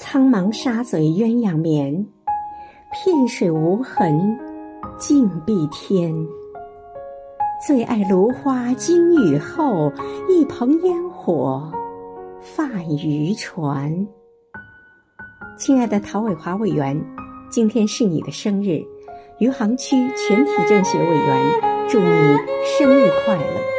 苍茫沙嘴鸳鸯眠，片水无痕静碧天。最爱芦花惊雨后，一蓬烟火泛渔船。亲爱的陶伟华委员，今天是你的生日，余杭区全体政协委员，祝你生日快乐。